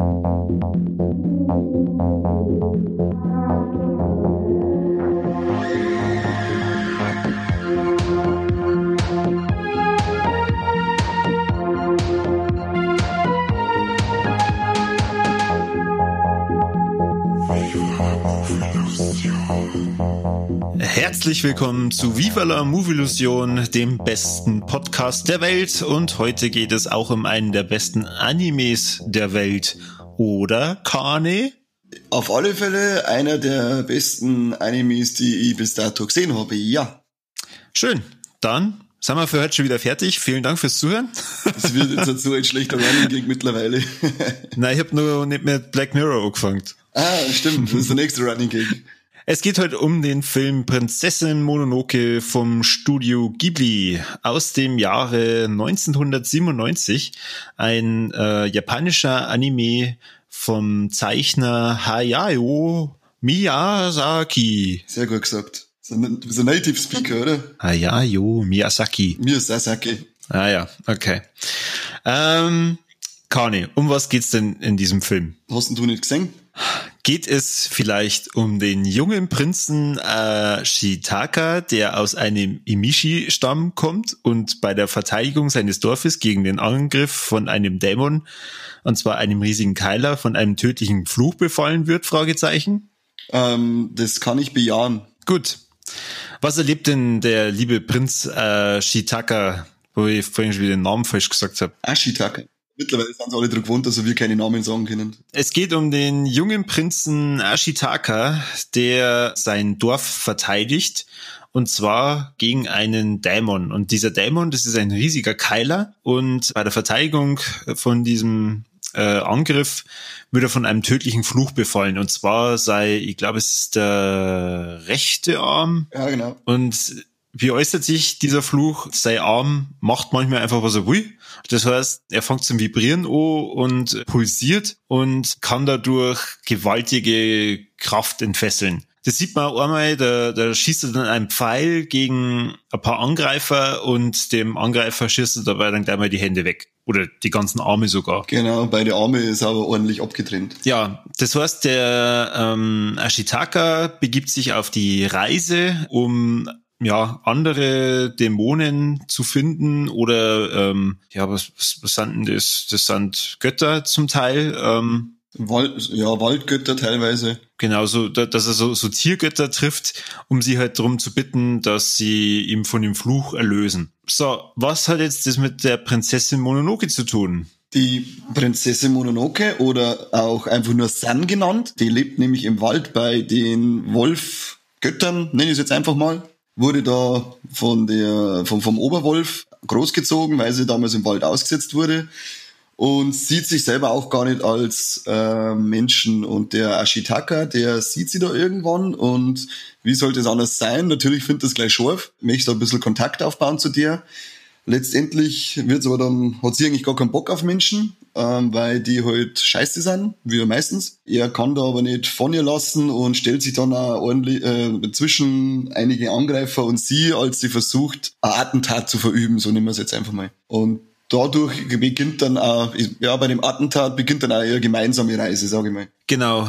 Thank you. Herzlich willkommen zu Viva la Movilusion, dem besten Podcast der Welt. Und heute geht es auch um einen der besten Animes der Welt. Oder, Kane? Auf alle Fälle einer der besten Animes, die ich bis dato gesehen habe, ja. Schön. Dann sind wir für heute schon wieder fertig. Vielen Dank fürs Zuhören. Das wird jetzt so ein schlechter Running Gag mittlerweile. Nein, ich habe nur nicht mit Black Mirror angefangen. Ah, stimmt. Das ist der nächste Running Gag. Es geht heute um den Film Prinzessin Mononoke vom Studio Ghibli aus dem Jahre 1997. Ein äh, japanischer Anime vom Zeichner Hayao Miyazaki. Sehr gut gesagt. So ein, so Native Speaker, oder? Hayao Miyazaki. Miyazaki. Ah ja, okay. Ähm, Kani, um was geht's denn in diesem Film? Hast du nicht gesehen? Geht es vielleicht um den jungen Prinzen äh, Shitaka, der aus einem Imishi-Stamm kommt und bei der Verteidigung seines Dorfes gegen den Angriff von einem Dämon, und zwar einem riesigen Keiler, von einem tödlichen Fluch befallen wird? Fragezeichen. Ähm, das kann ich bejahen. Gut. Was erlebt denn der liebe Prinz äh, Shitaka, wo ich vorhin schon wieder den Namen falsch gesagt habe? Ashitaka. Mittlerweile sind sie alle dran gewohnt, dass wir keine Namen sagen können. Es geht um den jungen Prinzen Ashitaka, der sein Dorf verteidigt. Und zwar gegen einen Dämon. Und dieser Dämon, das ist ein riesiger Keiler. Und bei der Verteidigung von diesem äh, Angriff wird er von einem tödlichen Fluch befallen. Und zwar sei, ich glaube, es ist der rechte Arm. Ja, genau. Und wie äußert sich dieser Fluch? Sein Arm macht manchmal einfach, was er will. Das heißt, er fängt zum Vibrieren an und pulsiert und kann dadurch gewaltige Kraft entfesseln. Das sieht man auch einmal, da, da schießt er dann einen Pfeil gegen ein paar Angreifer und dem Angreifer schießt er dabei dann gleich mal die Hände weg. Oder die ganzen Arme sogar. Genau, beide Arme ist aber ordentlich abgetrennt. Ja, das heißt, der ähm, Ashitaka begibt sich auf die Reise, um ja, andere Dämonen zu finden oder ähm, ja, was, was, was sind denn das? Das sind Götter zum Teil. Ähm, Wald, ja, Waldgötter teilweise. Genau, so, dass er so, so Tiergötter trifft, um sie halt darum zu bitten, dass sie ihm von dem Fluch erlösen. So, was hat jetzt das mit der Prinzessin Mononoke zu tun? Die Prinzessin Mononoke oder auch einfach nur San genannt, die lebt nämlich im Wald bei den Wolfgöttern, nenne ich es jetzt einfach mal wurde da von der, vom, vom Oberwolf großgezogen, weil sie damals im Wald ausgesetzt wurde und sieht sich selber auch gar nicht als äh, Menschen. Und der Ashitaka, der sieht sie da irgendwann und wie sollte es anders sein? Natürlich findet das gleich scharf, möchte ein bisschen Kontakt aufbauen zu dir. Letztendlich wird's aber dann, hat sie eigentlich gar keinen Bock auf Menschen, ähm, weil die halt scheiße sind, wie meistens. Er kann da aber nicht von ihr lassen und stellt sich dann auch ordentlich äh, zwischen einige Angreifer und sie, als sie versucht, ein Attentat zu verüben, so nehmen wir es jetzt einfach mal. Und dadurch beginnt dann auch, ja, bei dem Attentat beginnt dann auch ihre gemeinsame Reise, sage ich mal. Genau.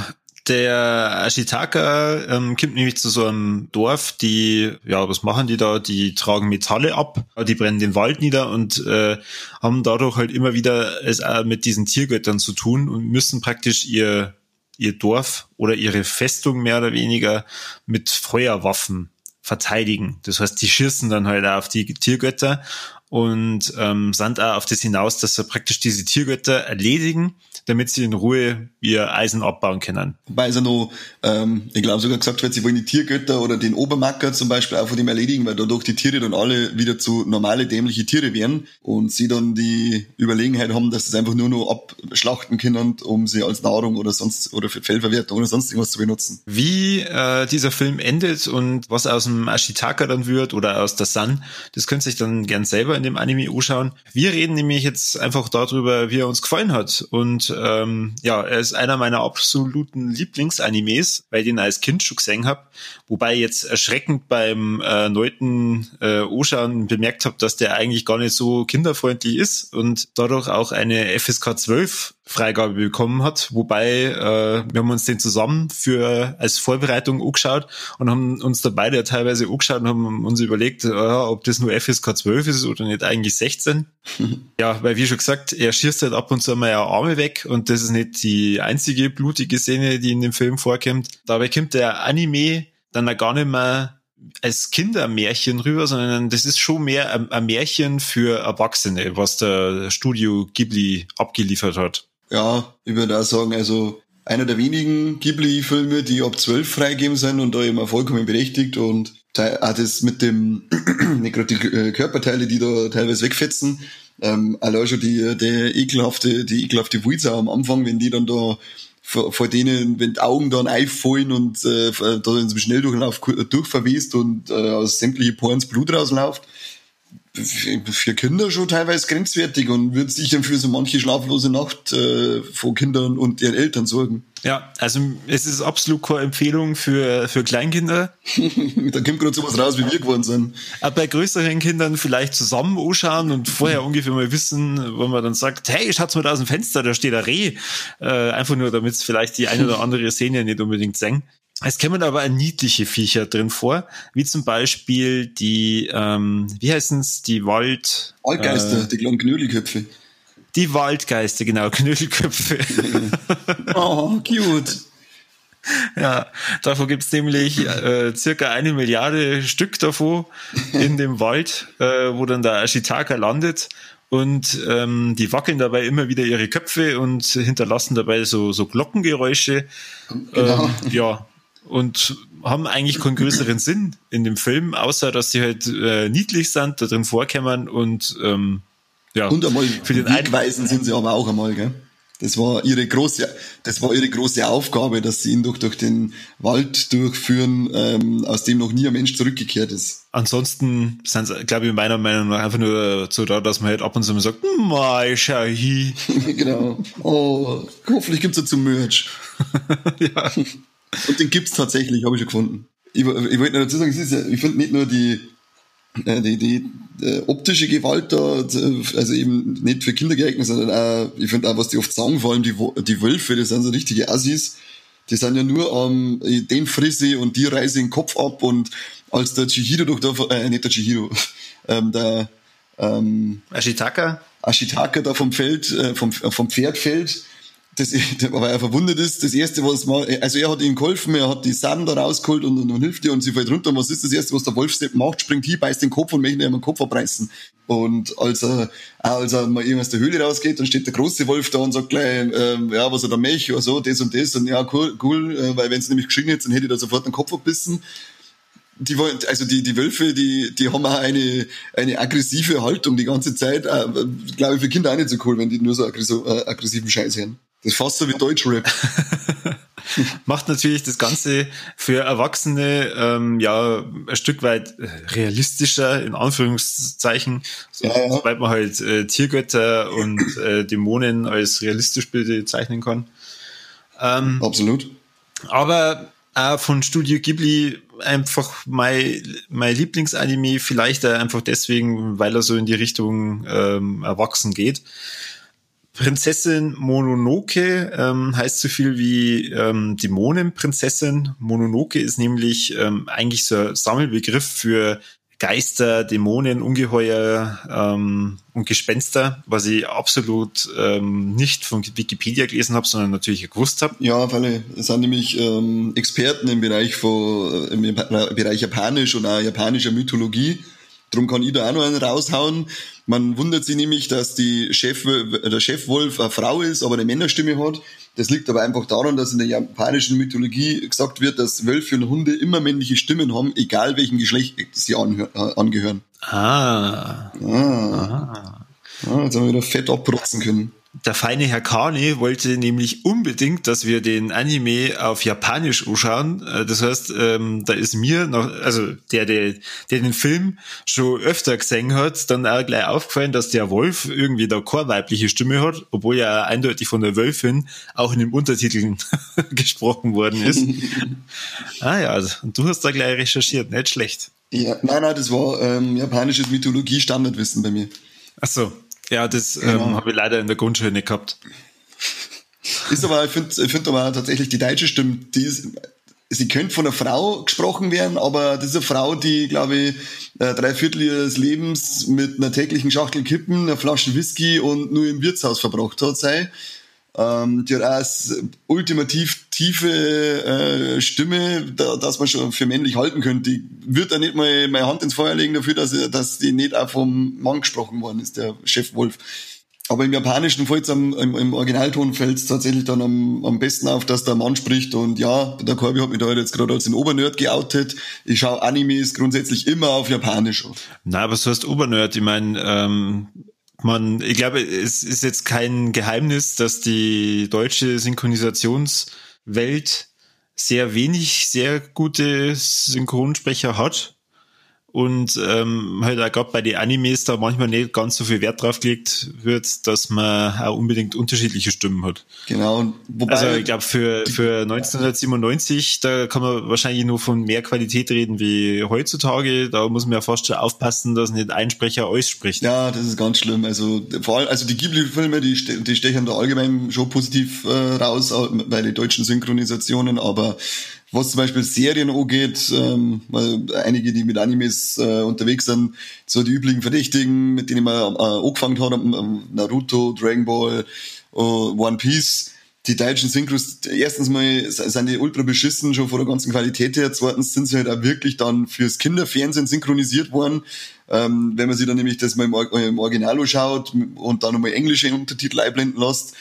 Der Ashitaka ähm, kommt nämlich zu so einem Dorf, die, ja, was machen die da? Die tragen Metalle ab, die brennen den Wald nieder und äh, haben dadurch halt immer wieder es auch mit diesen Tiergöttern zu tun und müssen praktisch ihr, ihr Dorf oder ihre Festung mehr oder weniger mit Feuerwaffen verteidigen. Das heißt, die schießen dann halt auf die Tiergötter und ähm, sind auch auf das hinaus, dass sie praktisch diese Tiergötter erledigen, damit sie in Ruhe ihr Eisen abbauen können. Wobei es ja noch, ähm, ich glaube sogar gesagt wird, sie wollen die Tiergötter oder den Obermacker zum Beispiel auch von dem erledigen, weil dadurch die Tiere dann alle wieder zu normale, dämliche Tiere werden und sie dann die Überlegenheit haben, dass sie es einfach nur noch abschlachten können, um sie als Nahrung oder sonst oder für Fellverwertung oder sonst irgendwas zu benutzen. Wie äh, dieser Film endet und was aus dem Ashitaka dann wird oder aus der Sun, das könnt ihr euch dann gern selber in dem Anime anschauen. Wir reden nämlich jetzt einfach darüber, wie er uns gefallen hat. Und ähm, ja, er ist ist einer meiner absoluten Lieblingsanimes, weil ich den als Kind schon gesehen habe. Wobei ich jetzt erschreckend beim äh, neunten äh, Anschauen bemerkt habe, dass der eigentlich gar nicht so kinderfreundlich ist und dadurch auch eine FSK 12 Freigabe bekommen hat. Wobei äh, wir haben uns den zusammen für als Vorbereitung angeschaut und haben uns da beide teilweise angeschaut und haben uns überlegt, äh, ob das nur FSK 12 ist oder nicht eigentlich 16. ja, weil wie schon gesagt, er schießt halt ab und zu mal ja Arme weg und das ist nicht die einzige blutige Szene, die in dem Film vorkommt. Dabei kommt der Anime dann gar nicht mehr als Kindermärchen rüber, sondern das ist schon mehr ein, ein Märchen für Erwachsene, was der Studio Ghibli abgeliefert hat. Ja, ich würde auch sagen, also einer der wenigen Ghibli-Filme, die ab 12 freigegeben sind und da immer vollkommen berechtigt und auch das mit dem, gerade die Körperteile, die da teilweise wegfetzen, ähm, allein schon die, der ekelhafte, die ekelhafte Wulza am Anfang, wenn die dann da vor, vor denen, wenn die Augen dann einfallen und äh, da in so einem Schnelldurchlauf durchverwest und äh, aus sämtliche Porns Blut rausläuft, für Kinder schon teilweise grenzwertig und wird sicher für so manche schlaflose Nacht äh, von Kindern und ihren Eltern sorgen. Ja, also es ist absolut keine Empfehlung für, für Kleinkinder. da kommt gerade sowas raus, wie wir geworden sind. Aber bei größeren Kindern vielleicht zusammen anschauen und vorher ungefähr mal wissen, wo man dann sagt, hey, schaut's mal da aus dem Fenster, da steht ein Reh. Äh, einfach nur, damit es vielleicht die eine oder andere Szene nicht unbedingt sehen. Es kommen aber niedliche Viecher drin vor, wie zum Beispiel die, ähm, wie heißen's, die Wald... Waldgeister, äh, die kleinen Knödelköpfe. Die Waldgeister, genau, Knödelköpfe. oh, cute. Ja, davon gibt's nämlich äh, circa eine Milliarde Stück davon in dem Wald, äh, wo dann der Ashitaka landet und ähm, die wackeln dabei immer wieder ihre Köpfe und hinterlassen dabei so, so Glockengeräusche. Genau. Ähm, ja, und haben eigentlich keinen größeren Sinn in dem Film, außer dass sie halt äh, niedlich sind, da drin vorkämmern und ähm, ja. Und einmal für den Wegweisen sind sie aber auch einmal, gell? Das war ihre große, das war ihre große Aufgabe, dass sie ihn durch, durch den Wald durchführen, ähm, aus dem noch nie ein Mensch zurückgekehrt ist. Ansonsten sind sie, glaube ich, meiner Meinung nach einfach nur so da, dass man halt ab und zu mal sagt, Mai, schau hi. genau. Oh, hoffentlich gibt's dazu Merch. ja. Und den gibt's tatsächlich, habe ich schon gefunden. Ich, ich wollte nur dazu sagen, ja, ich finde nicht nur die, die, die, die äh, optische Gewalt da, also eben nicht für Kinder geeignet, sondern auch, ich finde auch, was die oft sagen, vor allem die, die Wölfe, das sind so richtige Assis. Die sind ja nur am, ähm, den frisse und die reiße den Kopf ab und als der Chihiro doch da, äh, nicht der Chihiro, ähm, der, ähm, Ashitaka? Ashitaka da vom Feld, äh, vom, vom Pferd fällt, das, weil er verwundet ist, das erste, was mal, also er hat ihm geholfen, er hat die Sand da rausgeholt und, und, und hilft ihr und sie fällt runter. Und was ist das erste, was der Wolf macht? Springt hier, beißt den Kopf und möchte ihm den Kopf abreißen. Und als er, als er mal aus der Höhle rausgeht, dann steht der große Wolf da und sagt gleich, ähm, ja, was er da möchte, oder so, das und das. Und ja, cool, cool, äh, weil wenn es nämlich geschrien hätte, dann hätte er da sofort den Kopf abbissen die wollen, also die, die Wölfe, die, die haben auch eine, eine aggressive Haltung die ganze Zeit. Äh, Glaube ich für Kinder auch nicht so cool, wenn die nur so äh, aggressiven Scheiß hören. Das ist fast so wie Deutschrap. Macht natürlich das Ganze für Erwachsene ähm, ja ein Stück weit realistischer, in Anführungszeichen. So, ja, ja. Sobald man halt äh, Tiergötter und äh, Dämonen als realistisch bezeichnen kann. Ähm, Absolut. Aber auch von Studio Ghibli einfach mein, mein Lieblingsanime, vielleicht einfach deswegen, weil er so in die Richtung ähm, erwachsen geht. Prinzessin Mononoke ähm, heißt so viel wie ähm, Dämonenprinzessin. Mononoke ist nämlich ähm, eigentlich so ein Sammelbegriff für Geister, Dämonen, Ungeheuer ähm, und Gespenster, was ich absolut ähm, nicht von Wikipedia gelesen habe, sondern natürlich gewusst habe. Ja, weil es sind nämlich ähm, Experten im Bereich von im Bereich Japanisch und auch japanischer Mythologie. Drum kann ich da auch noch einen raushauen. Man wundert sich nämlich, dass die Chef, der Chefwolf eine Frau ist, aber eine Männerstimme hat. Das liegt aber einfach daran, dass in der japanischen Mythologie gesagt wird, dass Wölfe und Hunde immer männliche Stimmen haben, egal welchem Geschlecht sie äh, angehören. Ah. ah. ah. jetzt haben wir wieder fett abprotzen können. Der feine Herr Kani wollte nämlich unbedingt, dass wir den Anime auf Japanisch anschauen. Äh, das heißt, ähm, da ist mir noch, also der, der, der den Film schon öfter gesehen hat, dann auch gleich aufgefallen, dass der Wolf irgendwie da keine weibliche Stimme hat, obwohl ja eindeutig von der Wölfin auch in den Untertiteln gesprochen worden ist. ah ja, und du hast da gleich recherchiert, nicht schlecht. Ja, nein, nein, das war ähm, japanisches Mythologie-Standardwissen bei mir. Ach so. Ja, das ähm, genau. habe ich leider in der Grundschule nicht gehabt. Ist aber, ich finde ich find aber tatsächlich die deutsche Stimme, die ist, sie könnte von einer Frau gesprochen werden, aber das ist eine Frau, die, glaube ich, äh, drei Viertel ihres Lebens mit einer täglichen Schachtel Kippen, einer Flasche Whisky und nur im Wirtshaus verbracht hat, sei. Ähm, die hat auch ultimativ tiefe äh, Stimme, da, dass man schon für männlich halten könnte. Ich würde da nicht mal meine Hand ins Feuer legen dafür, dass, dass die nicht auch vom Mann gesprochen worden ist, der Chef Wolf. Aber im Japanischen fällt im, im Originalton fällt es tatsächlich dann am, am besten auf, dass der Mann spricht. Und ja, der Corby hat mich da jetzt gerade als den Obernerd geoutet. Ich schaue Animes grundsätzlich immer auf Japanisch. Na, aber so heißt Obernerd. Ich meine, ähm, man, ich glaube, es ist jetzt kein Geheimnis, dass die deutsche Synchronisationswelt sehr wenig sehr gute Synchronsprecher hat und ähm, halt auch gerade bei den Animes da manchmal nicht ganz so viel Wert drauf gelegt wird, dass man auch unbedingt unterschiedliche Stimmen hat. Genau. Wobei also ich glaube für für 1997 da kann man wahrscheinlich nur von mehr Qualität reden wie heutzutage. Da muss man ja fast schon aufpassen, dass nicht ein Sprecher alles spricht. Ja, das ist ganz schlimm. Also vor allem also die Ghibli-Filme, die die stechen da allgemein schon positiv äh, raus bei den deutschen Synchronisationen, aber was zum Beispiel Serien angeht, ähm, einige, die mit Animes äh, unterwegs sind, so die üblichen Verdächtigen, mit denen man äh, angefangen hat, ähm, Naruto, Dragon Ball, äh, One Piece, die deutschen Synchros, erstens mal sind die ultra beschissen, schon von der ganzen Qualität her. Zweitens sind sie halt auch wirklich dann fürs Kinderfernsehen synchronisiert worden. Ähm, wenn man sich dann nämlich das mal im, im Original anschaut und dann nochmal englische Untertitel einblenden lässt,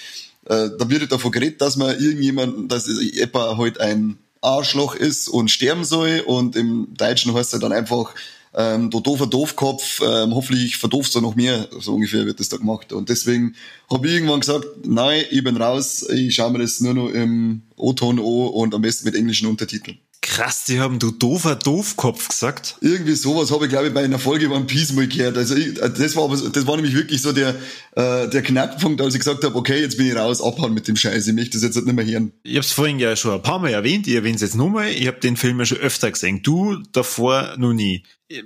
äh, da wird halt davon geredet, dass man irgendjemand, dass etwa halt ein Arschloch ist und sterben soll. Und im Deutschen heißt er dann einfach, ähm, du doofer Doofkopf, ähm, hoffentlich verdoofst du noch mehr. So ungefähr wird das da gemacht. Und deswegen habe ich irgendwann gesagt, nein, ich bin raus, ich schaue mir das nur noch im O-Ton an und am besten mit englischen Untertiteln. Krass, die haben du doofer Doofkopf gesagt. Irgendwie sowas habe ich, glaube ich, bei einer Folge One Piece mal gehört. Also ich, das war aber, das war nämlich wirklich so der, äh, der Knackpunkt, als ich gesagt habe, okay, jetzt bin ich raus, abhauen mit dem Scheiß, ich möchte das jetzt nicht mehr hören. Ich habe es vorhin ja schon ein paar Mal erwähnt, ich erwähne es jetzt nochmal, ich habe den Film ja schon öfter gesehen. Du davor noch nie.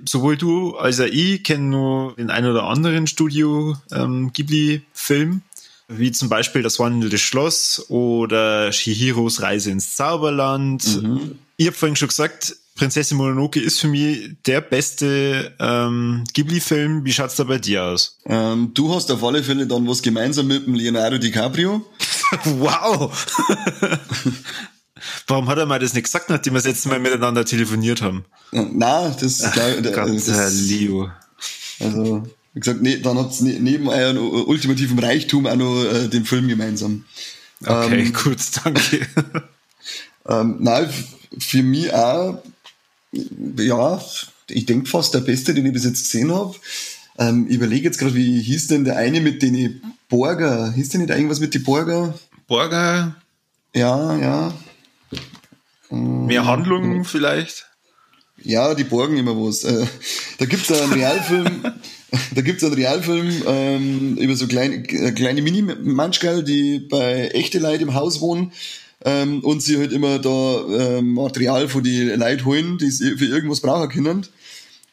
Sowohl du als auch ich kennen nur den ein oder anderen Studio ähm, Ghibli-Film wie zum Beispiel das wandelnde Schloss oder Shihiros Reise ins Zauberland. Mhm. Ich habe vorhin schon gesagt, Prinzessin Mononoke ist für mich der beste ähm, Ghibli-Film. Wie schaut's da bei dir aus? Ähm, du hast auf alle Fälle dann was gemeinsam mit dem Leonardo DiCaprio. wow! Warum hat er mal das nicht gesagt, nachdem wir das letzte Mal miteinander telefoniert haben? Na, das, Ach, Gott, das, Herr Leo. Also, wie gesagt, nee, dann hat's ne, neben eurem ultimativen Reichtum auch noch äh, den Film gemeinsam. Okay, ähm, gut, danke. ähm, nein, für mich auch, ja, ich denke fast der beste, den ich bis jetzt gesehen habe. Ähm, ich überlege jetzt gerade, wie hieß denn der eine mit den Borger? Hieß denn nicht irgendwas mit den Borger? Borger? Ja, ja. Mehr Handlungen vielleicht? Ja, die borgen immer was. Äh, da gibt's einen Realfilm, da gibt's einen Realfilm ähm, über so kleine, äh, kleine Mini-Manschkerl, die bei echte Leute im Haus wohnen ähm, und sie halt immer da ähm, Material von die Leute holen, die sie für irgendwas brauchen können.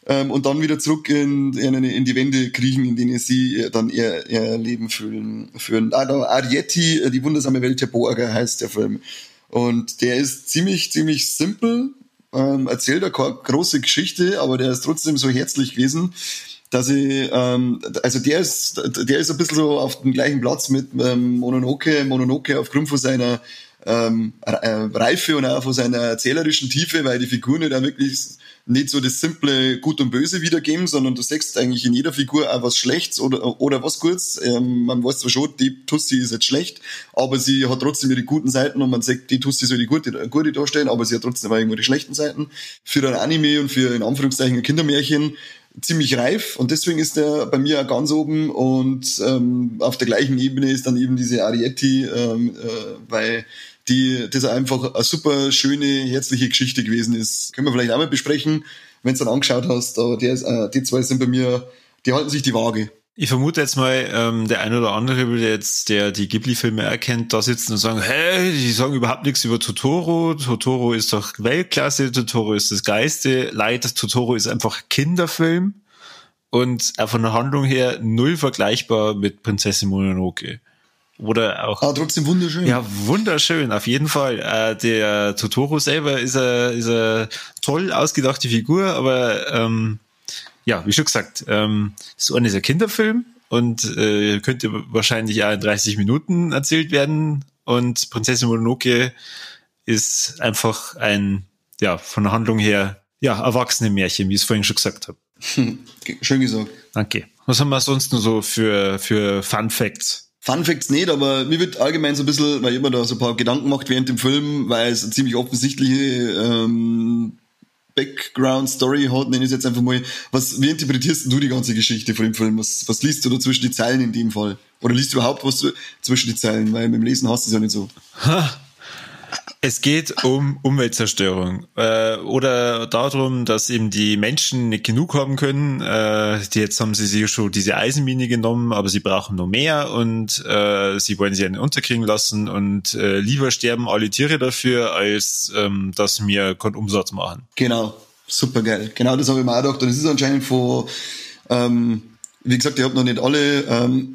Ähm, und dann wieder zurück in, in, in, die Wände kriechen, in denen sie dann ihr, ihr Leben fühlen. führen. Ah, da Arietti, äh, die wundersame Welt der Borger heißt der Film. Und der ist ziemlich, ziemlich simpel, ähm, erzählt eine große Geschichte, aber der ist trotzdem so herzlich gewesen, dass ich, ähm, also der ist, der ist ein bisschen so auf dem gleichen Platz mit ähm, Mononoke, Mononoke aufgrund von seiner ähm, äh, Reife und auch von seiner erzählerischen Tiefe, weil die Figuren da wirklich nicht so das simple Gut und Böse wiedergeben, sondern du siehst eigentlich in jeder Figur auch was Schlechtes oder, oder was Gutes. Ähm, man weiß zwar schon, die Tussi ist jetzt schlecht, aber sie hat trotzdem ihre guten Seiten und man sagt, die Tussi soll die gute, gute darstellen, aber sie hat trotzdem auch irgendwo die schlechten Seiten. Für ein Anime und für in Anführungszeichen ein Kindermärchen ziemlich reif und deswegen ist der bei mir ganz oben und ähm, auf der gleichen Ebene ist dann eben diese Arietti, ähm, äh, weil die das einfach eine super schöne, herzliche Geschichte gewesen ist. Können wir vielleicht auch mal besprechen, wenn du dann angeschaut hast, aber der äh, die zwei sind bei mir, die halten sich die Waage. Ich vermute jetzt mal, ähm, der ein oder andere will jetzt, der die Ghibli-Filme erkennt, da sitzen und sagen, hä, die sagen überhaupt nichts über Totoro. Totoro ist doch Weltklasse, Totoro ist das Geiste. Leid, Totoro ist einfach Kinderfilm und von der Handlung her null vergleichbar mit Prinzessin Mononoke. Oder auch. Ah, trotzdem wunderschön. Ja, wunderschön, auf jeden Fall. Äh, der Totoro selber ist eine, ist eine toll ausgedachte Figur, aber ähm, ja, wie schon gesagt, ähm, ist ein Kinderfilm und äh, könnte wahrscheinlich auch in 30 Minuten erzählt werden. Und Prinzessin Mononoke ist einfach ein, ja, von der Handlung her, ja, erwachsene Märchen, wie ich es vorhin schon gesagt habe. Schön gesagt. Danke. Was haben wir sonst noch so für, für Fun Facts? Fun Facts nicht, aber mir wird allgemein so ein bisschen, weil ich immer da so ein paar Gedanken macht während dem Film, weil es eine ziemlich offensichtliche ähm, Background-Story hat, nenne ich jetzt einfach mal. Was, wie interpretierst du die ganze Geschichte von dem Film? Was, was liest du da zwischen die Zeilen in dem Fall? Oder liest du überhaupt was zwischen die Zeilen? Weil mit dem Lesen hast du es ja nicht so. Ha. Es geht um Umweltzerstörung äh, oder darum, dass eben die Menschen nicht genug haben können. Äh, die jetzt haben sie sich schon diese Eisenmine genommen, aber sie brauchen noch mehr und äh, sie wollen sie einen unterkriegen lassen und äh, lieber sterben alle Tiere dafür, als ähm, dass wir keinen Umsatz machen. Genau, super geil. Genau das habe ich mir auch gedacht. Und es ist anscheinend von, ähm, wie gesagt, ich habe noch nicht alle ähm,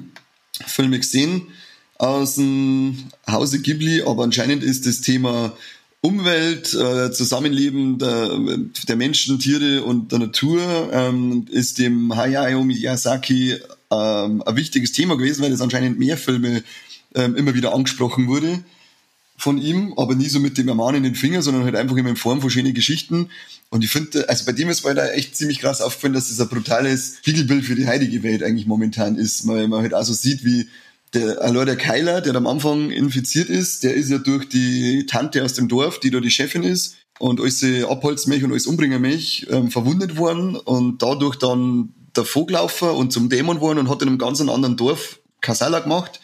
Filme gesehen aus dem Hause Ghibli, aber anscheinend ist das Thema Umwelt, äh, Zusammenleben der, der Menschen, Tiere und der Natur ähm, ist dem Hayao Miyazaki ähm, ein wichtiges Thema gewesen, weil das anscheinend mehr Filme ähm, immer wieder angesprochen wurde von ihm, aber nie so mit dem ermahnenden Finger, sondern halt einfach immer in Form von schönen Geschichten. Und ich finde, also bei dem ist mir da echt ziemlich krass aufgefallen, dass das ein brutales Spiegelbild für die heilige Welt eigentlich momentan ist, weil man halt auch so sieht, wie der, allein der Keiler, der am Anfang infiziert ist, der ist ja durch die Tante aus dem Dorf, die da die Chefin ist, und alles Abholzmilch und alles Umbringermilch ähm, verwundet worden und dadurch dann der Vogelaufer und zum Dämon worden und hat in einem ganz anderen Dorf Kasala gemacht.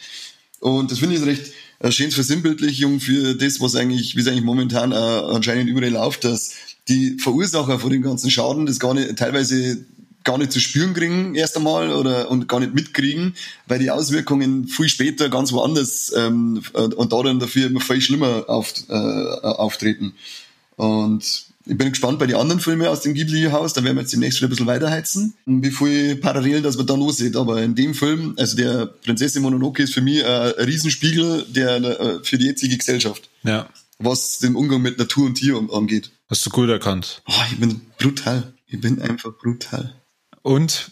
Und das finde ich recht äh, schönes Versinnbildlichung für das, was eigentlich, wie es eigentlich momentan äh, anscheinend überall läuft, dass die Verursacher von dem ganzen Schaden das gar nicht teilweise gar nicht zu spüren kriegen erst einmal oder und gar nicht mitkriegen, weil die Auswirkungen viel später ganz woanders ähm, und da dann dafür immer viel schlimmer auf, äh, auftreten. Und ich bin gespannt bei den anderen Filmen aus dem Ghibli-Haus, da werden wir jetzt demnächst wieder ein bisschen weiterheizen, wie viel parallel das man da los sieht. Aber in dem Film, also der Prinzessin Mononoke ist für mich ein Riesenspiegel der, äh, für die jetzige Gesellschaft. Ja. Was den Umgang mit Natur und Tier angeht. Hast du gut erkannt. Oh, ich bin brutal. Ich bin einfach brutal. Und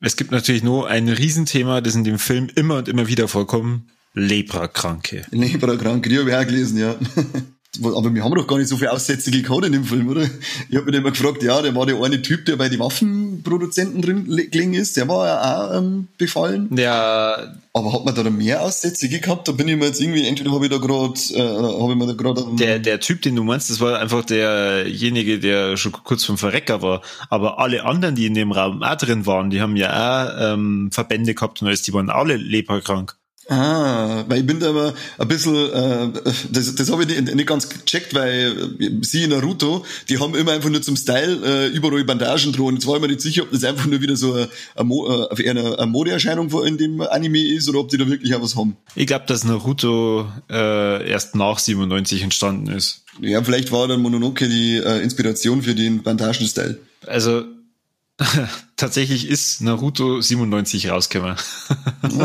es gibt natürlich nur ein Riesenthema, das in dem Film immer und immer wieder vorkommt. Leprakranke. Leprakranke, die habe ich auch gelesen, ja. Aber wir haben doch gar nicht so viele Aussätzige gehabt in dem Film, oder? Ich habe mich immer gefragt, ja, der war der eine Typ, der bei den Waffenproduzenten drin gelegen ist, der war ja auch ähm, befallen. Ja. Aber hat man da mehr Aussätzige gehabt? Da bin ich mir jetzt irgendwie, entweder habe ich da gerade, äh, habe ich mir da gerade... Der, der Typ, den du meinst, das war einfach derjenige, der schon kurz vom Verrecker war. Aber alle anderen, die in dem Raum auch drin waren, die haben ja auch ähm, Verbände gehabt und alles, die waren alle leberkrank. Ah, weil ich bin da aber ein bisschen, äh, das, das habe ich nicht, nicht ganz gecheckt, weil sie in Naruto, die haben immer einfach nur zum Style äh, überall Bandagen dran. Jetzt war ich mir nicht sicher, ob das einfach nur wieder so eine, eine, eine, eine Modeerscheinung in dem Anime ist oder ob die da wirklich auch was haben. Ich glaube, dass Naruto äh, erst nach 97 entstanden ist. Ja, vielleicht war dann Mononoke die äh, Inspiration für den Bandagen-Style. Also Tatsächlich ist Naruto 97 rausgekommen.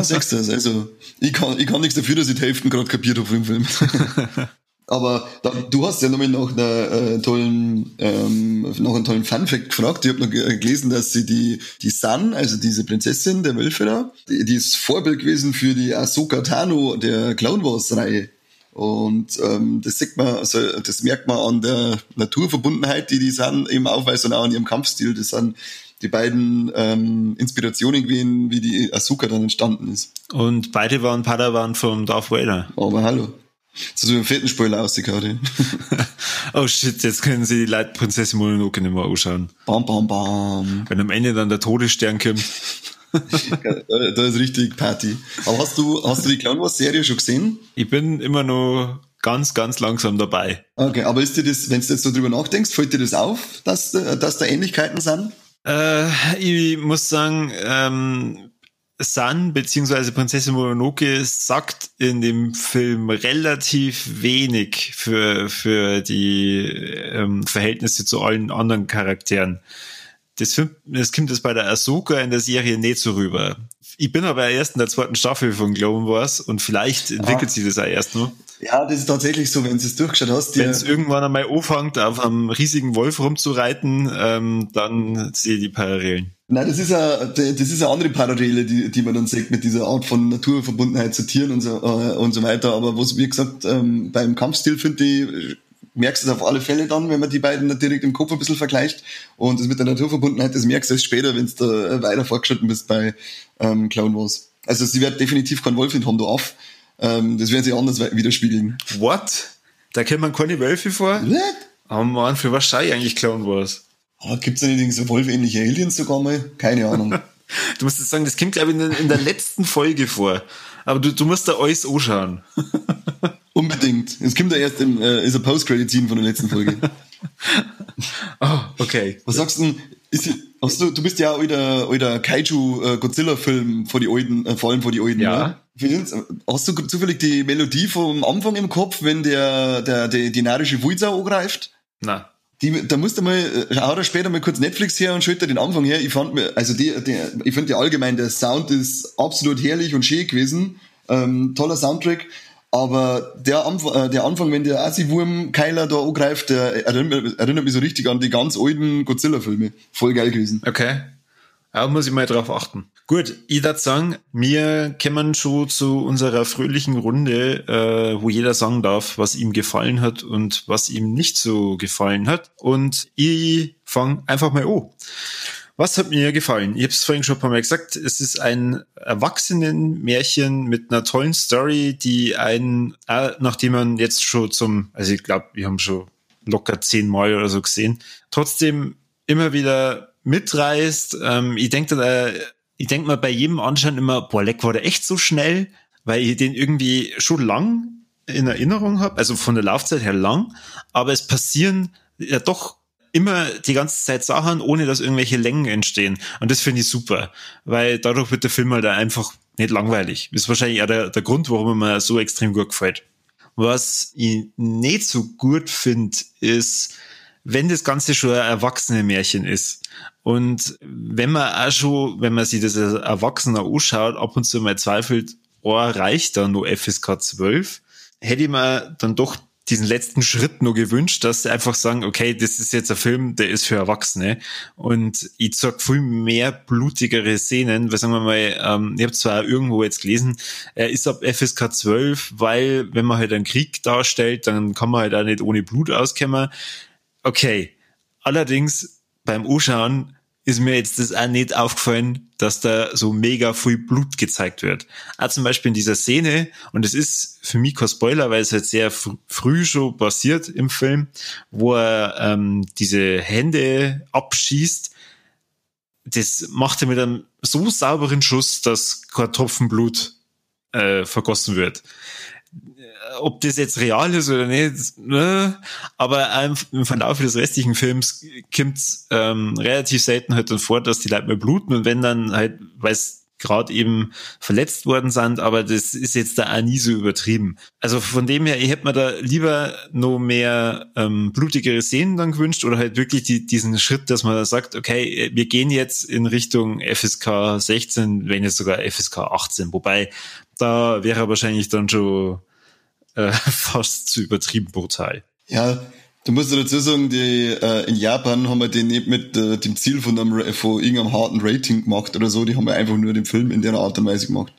Sagst du das. Also, ich kann, ich kann nichts dafür, dass ich die Hälfte gerade kapiert habe im Film. Aber da, du hast ja noch nach einer äh, tollen, ähm, noch einen tollen Funfact gefragt. Ich habe noch gelesen, dass sie die, die Sun, also diese Prinzessin der Wölfe da, die, die ist Vorbild gewesen für die Ahsoka Tano der Clown Wars Reihe. Und ähm, das sieht man, also das merkt man an der Naturverbundenheit, die die sind, eben aufweisen und auch an ihrem Kampfstil. Das sind die beiden ähm, Inspirationen gewesen, wie die Asuka dann entstanden ist. Und beide waren Padawan vom Darth Vader. Aber hallo. Zu so einem fetten Spoiler ausgekaut. oh shit, jetzt können sie die Leute Prinzessin Mononoke nicht mehr anschauen. Bam, bam, bam. Wenn am Ende dann der Todesstern kommt. da ist richtig Party. Aber hast du, hast du die Clown Wars Serie schon gesehen? Ich bin immer noch ganz, ganz langsam dabei. Okay, aber ist dir das, wenn du jetzt so drüber nachdenkst, fällt dir das auf, dass, dass da Ähnlichkeiten sind? Äh, ich muss sagen, ähm, San bzw. Prinzessin Mononoke sagt in dem Film relativ wenig für, für die ähm, Verhältnisse zu allen anderen Charakteren. Das, das kommt das bei der Ahsoka in der Serie nicht so rüber. Ich bin aber erst in der zweiten Staffel von Clone Wars und vielleicht entwickelt ah. sich das auch erst noch. Ja, das ist tatsächlich so, wenn du es durchgeschaut hast. Wenn es irgendwann einmal anfängt, auf einem riesigen Wolf rumzureiten, ähm, dann sehe ich die Parallelen. Nein, das ist ja, das ist eine andere Parallele, die, die man dann sieht mit dieser Art von Naturverbundenheit zu Tieren und so, äh, und so weiter. Aber was, wie gesagt, ähm, beim Kampfstil finde ich, merkst du es auf alle Fälle dann, wenn man die beiden direkt im Kopf ein bisschen vergleicht. Und das mit der Naturverbundenheit, das merkst du erst später, wenn du da weiter fortgeschritten bist bei ähm, Clown Wars. Also sie wird definitiv kein Wolf in Hondo auf. Ähm, das werden sie anders widerspiegeln. What? Da kennt man keine Wölfe vor? What? Oh man, für was sei eigentlich Clown Wars? Oh, gibt's da nicht so wolfähnliche Aliens sogar mal? Keine Ahnung. du musst jetzt sagen, das kommt, glaube ich, in, in der letzten Folge vor. Aber du, du musst da alles anschauen. Unbedingt. Es kommt ja erst im, äh, ist ein Post-Credit-Scene von der letzten Folge. oh, okay. Was sagst du denn? Ist, hast du, du bist ja auch wieder, wieder Kaiju-Godzilla-Film vor die alten, äh, vor allem vor die alten, ja. Ne? Hast du zufällig die Melodie vom Anfang im Kopf, wenn der, der, der die narische Wulsau angreift? Na. Die, da musst du mal, äh, schau da später mal kurz Netflix her und schau den Anfang her. Ich fand mir, also die, die, ich finde allgemein, der Sound ist absolut herrlich und schön gewesen. Ähm, toller Soundtrack. Aber der, Anfang, äh, der Anfang, wenn der Assi-Wurm-Keiler da angreift, der erinnert, erinnert mich so richtig an die ganz alten Godzilla-Filme. Voll geil gewesen. Okay. Ja, muss ich mal drauf achten. Gut, ich würde sagen, wir kommen schon zu unserer fröhlichen Runde, äh, wo jeder sagen darf, was ihm gefallen hat und was ihm nicht so gefallen hat. Und ich fange einfach mal an. Was hat mir gefallen? Ich habe es vorhin schon ein paar Mal gesagt. Es ist ein Erwachsenenmärchen mit einer tollen Story, die einen, äh, nachdem man jetzt schon zum, also ich glaube, wir haben schon locker zehnmal oder so gesehen, trotzdem immer wieder mitreißt. Ähm, ich denke äh, ich denke mal bei jedem Anschauen immer, boah, Leck war der echt so schnell, weil ich den irgendwie schon lang in Erinnerung habe, also von der Laufzeit her lang, aber es passieren ja doch immer die ganze Zeit Sachen, ohne dass irgendwelche Längen entstehen. Und das finde ich super, weil dadurch wird der Film halt einfach nicht langweilig. Das ist wahrscheinlich auch der, der Grund, warum er mir so extrem gut gefällt. Was ich nicht so gut finde, ist, wenn das Ganze schon ein erwachsene Märchen ist. Und wenn man auch schon, wenn man sich das als Erwachsener anschaut, ab und zu mal zweifelt, oh, reicht da nur FSK 12, hätte ich mir dann doch diesen letzten Schritt nur gewünscht, dass sie einfach sagen, okay, das ist jetzt ein Film, der ist für Erwachsene und ich sag viel mehr blutigere Szenen, weil sagen wir mal, ähm, ich habe zwar irgendwo jetzt gelesen, er ist ab FSK 12, weil wenn man halt einen Krieg darstellt, dann kann man halt auch nicht ohne Blut auskommen. Okay, allerdings beim Anschauen ist mir jetzt das auch nicht aufgefallen, dass da so mega viel Blut gezeigt wird. Auch zum Beispiel in dieser Szene, und es ist für mich kein Spoiler, weil es halt sehr fr früh schon passiert im Film, wo er ähm, diese Hände abschießt, das macht er mit einem so sauberen Schuss, dass kein Tropfen Blut äh, vergossen wird ob das jetzt real ist oder nicht, ne? aber im Verlauf des restlichen Films kommt ähm, relativ selten halt dann vor, dass die Leute mal bluten und wenn dann halt, weil gerade eben verletzt worden sind, aber das ist jetzt da auch nie so übertrieben. Also von dem her, ich hätte mir da lieber noch mehr ähm, blutigere Szenen dann gewünscht oder halt wirklich die, diesen Schritt, dass man sagt, okay, wir gehen jetzt in Richtung FSK 16, wenn jetzt sogar FSK 18, wobei da wäre wahrscheinlich dann schon äh, fast zu übertrieben brutal. Ja, du musst dazu sagen, die, äh, in Japan haben wir den nicht mit äh, dem Ziel von, einem, von irgendeinem harten Rating gemacht oder so, die haben wir einfach nur den Film in der Art und Weise gemacht.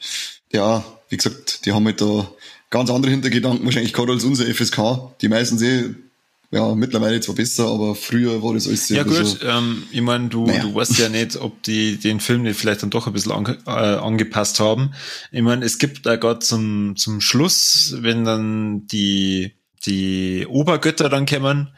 Ja, wie gesagt, die haben halt da ganz andere Hintergedanken wahrscheinlich gerade als unser FSK. Die meisten sehen ja, mittlerweile zwar besser, aber früher war das alles sehr Ja gut, ähm, ich meine, du, Naja. du weißt ja nicht, ob die den Film nicht vielleicht dann doch ein bisschen ange, äh, angepasst haben. Ich meine, es gibt da gerade zum, zum Schluss, wenn dann die, die Obergötter dann kommen,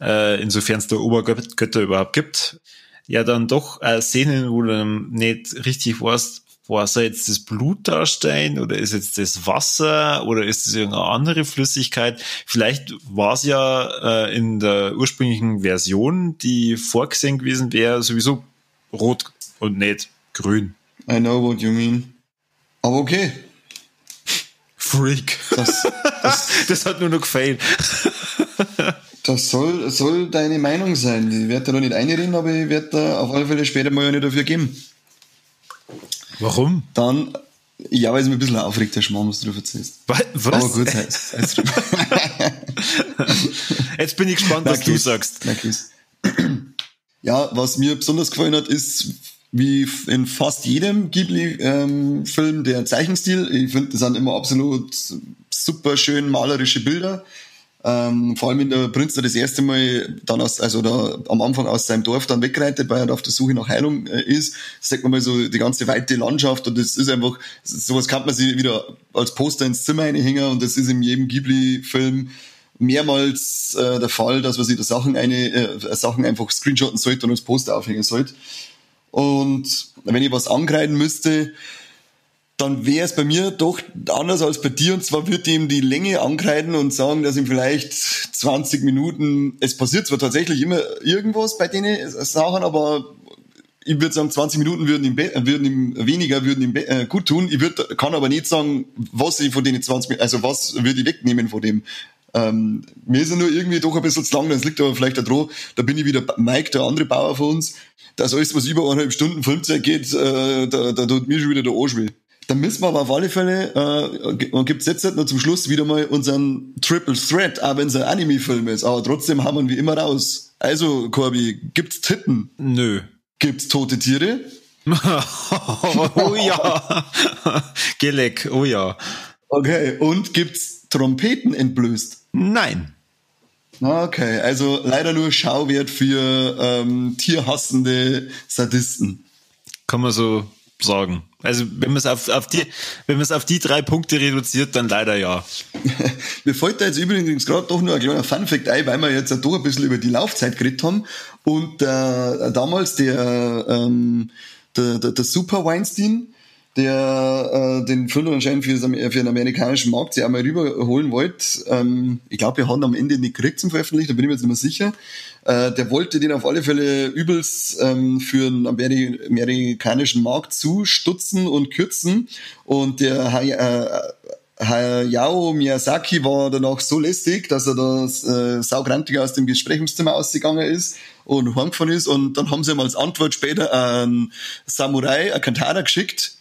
äh, insofern es da Obergötter überhaupt gibt, ja dann doch äh, Szenen, wo du nicht richtig weißt, war soll jetzt das Blut darstellen oder ist jetzt das Wasser oder ist es irgendeine andere Flüssigkeit? Vielleicht war es ja äh, in der ursprünglichen Version, die vorgesehen gewesen wäre, sowieso rot und nicht grün. I know what you mean. Aber okay. Freak. Das, das, Das hat nur noch gefehlt. das soll, soll deine Meinung sein. Ich werde da nicht einreden, aber ich werde da auf alle Fälle später mal eine dafür geben. Warum? Dann, ja, weil es mir ein bisschen aufregt, der Schmarrn, was du da erzählst. Was? Aber gut, es drum. Jetzt bin ich gespannt, was du sagst. Ja, was mir besonders gefallen hat, ist, wie in fast jedem Ghibli-Film, der Zeichenstil. Ich finde, das sind immer absolut super schön malerische Bilder. Ähm, vor allem, wenn der Prinz da das erste Mal dann aus, also da am Anfang aus seinem Dorf dann wegreitet, weil er auf der Suche nach Heilung äh, ist, sagt man mal so die ganze weite Landschaft und das ist einfach, sowas kann man sich wieder als Poster ins Zimmer reinhängen und das ist in jedem Ghibli-Film mehrmals äh, der Fall, dass man sich da Sachen, eine, äh, Sachen einfach screenshotten sollte und als Poster aufhängen sollte. Und wenn ich was ankreiden müsste, dann wäre es bei mir doch anders als bei dir. Und zwar würde ihm die Länge ankreiden und sagen, dass ihm vielleicht 20 Minuten, es passiert zwar tatsächlich immer irgendwas bei denen Sachen, aber ich würde sagen, 20 Minuten würden ihm, äh, würden ihm weniger, würden ihm äh, gut tun. Ich würd, kann aber nicht sagen, was ich von denen 20 Minuten, also was würde ich wegnehmen von dem. Ähm, mir ist er nur irgendwie doch ein bisschen zu lang, das liegt aber vielleicht daran, da bin ich wieder Mike, der andere Bauer von uns, dass alles, was über eineinhalb Stunden Filmzeit geht, äh, da, da tut mir schon wieder der Arsch weh. Dann müssen wir aber auf alle Fälle, äh, und gibt's jetzt noch zum Schluss wieder mal unseren Triple Threat, auch wenn es ein Anime-Film ist, aber trotzdem haben wir wie immer raus. Also, Corby, gibt's Titten? Nö. Gibt's tote Tiere? oh ja. Geleck, oh ja. Okay. Und gibt's Trompeten entblößt? Nein. Okay, also leider nur Schauwert für ähm, tierhassende Sadisten. Kann man so sagen. Also wenn man es auf, auf die, wenn man es auf die drei Punkte reduziert, dann leider ja. Mir fällt da jetzt übrigens gerade doch nur ein kleiner Funfact ein, weil wir jetzt doch ein bisschen über die Laufzeit geredet haben. Und äh, damals der, ähm, der, der, der Super Weinstein, der äh, den Film anscheinend für, für den amerikanischen Markt sich einmal rüberholen wollte. Ähm, ich glaube, wir haben am Ende nicht gekriegt zum Veröffentlichen, da bin ich mir jetzt nicht mehr sicher. Äh, der wollte den auf alle Fälle übelst ähm, für den Ameri amerikanischen Markt zustutzen und kürzen. Und der äh, Hayao Miyazaki war danach so lästig, dass er das äh, saugrantig aus dem Besprechungszimmer ausgegangen ist und heimgefahren ist. Und dann haben sie ihm als Antwort später einen Samurai, ein Kantara geschickt,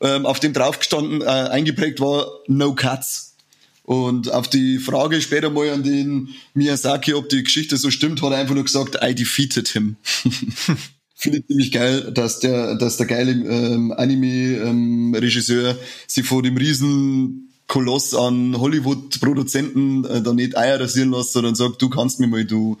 ähm, auf dem draufgestanden, äh, eingeprägt war, no cuts. Und auf die Frage später mal an den Miyazaki, ob die Geschichte so stimmt, hat er einfach nur gesagt, I defeated him. Finde ich ziemlich geil, dass der, dass der geile ähm, Anime-Regisseur sich vor dem riesen Koloss an Hollywood-Produzenten äh, da nicht Eier rasieren lässt, sondern sagt, du kannst mir mal, du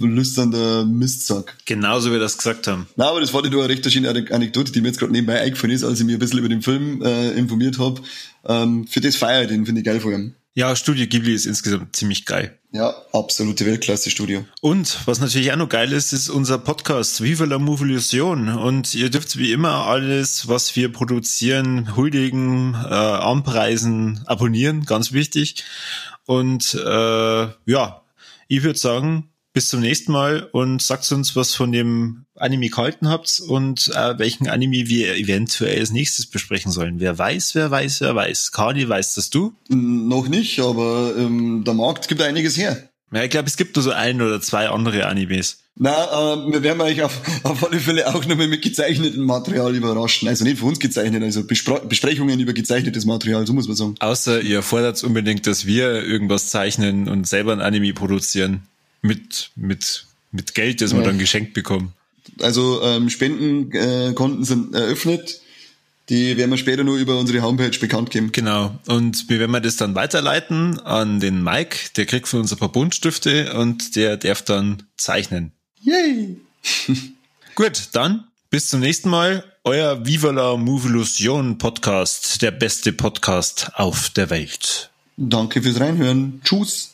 lüsternder Mistsack. Genauso wie wir das gesagt haben. Na, aber das war nur eine recht schöne Anek- Anekdote, die mir jetzt gerade nebenbei eingefallen ist, als ich mich ein bisschen über den Film äh, informiert habe. Ähm, für das feier ich den, finde ich geil vor allem. Ja, Studio Ghibli ist insgesamt ziemlich geil. Ja, absolute Weltklasse-Studio. Und was natürlich auch noch geil ist, ist unser Podcast Viva la Movolution. Und ihr dürft wie immer alles, was wir produzieren, huldigen, äh, anpreisen, abonnieren, ganz wichtig. Und äh, ja, ich würde sagen, bis zum nächsten Mal und sagt uns, was von dem Anime gehalten habt und äh, welchen Anime wir eventuell als nächstes besprechen sollen. Wer weiß, wer weiß, wer weiß. Kali, weißt das du? Noch nicht, aber ähm, der Markt gibt einiges her. Ja, ich glaube, es gibt nur so ein oder zwei andere Animes. Na, äh, wir werden euch auf, auf alle Fälle auch nochmal mit gezeichnetem Material überraschen. Also nicht für uns gezeichnet, also Bespro Besprechungen über gezeichnetes Material, so muss man sagen. Außer ihr fordert unbedingt, dass wir irgendwas zeichnen und selber ein Anime produzieren. Mit, mit, mit Geld, das wir Ja. dann geschenkt bekommen. Also ähm, Spendenkonten äh, sind eröffnet. Die werden wir später nur über unsere Homepage bekannt geben. Genau. Und wir werden das dann weiterleiten an den Mike. Der kriegt für uns ein paar Buntstifte und der darf dann zeichnen. Yay! Gut, dann bis zum nächsten Mal. Euer Viva la Movolution Podcast, der beste Podcast auf der Welt. Danke fürs Reinhören. Tschüss.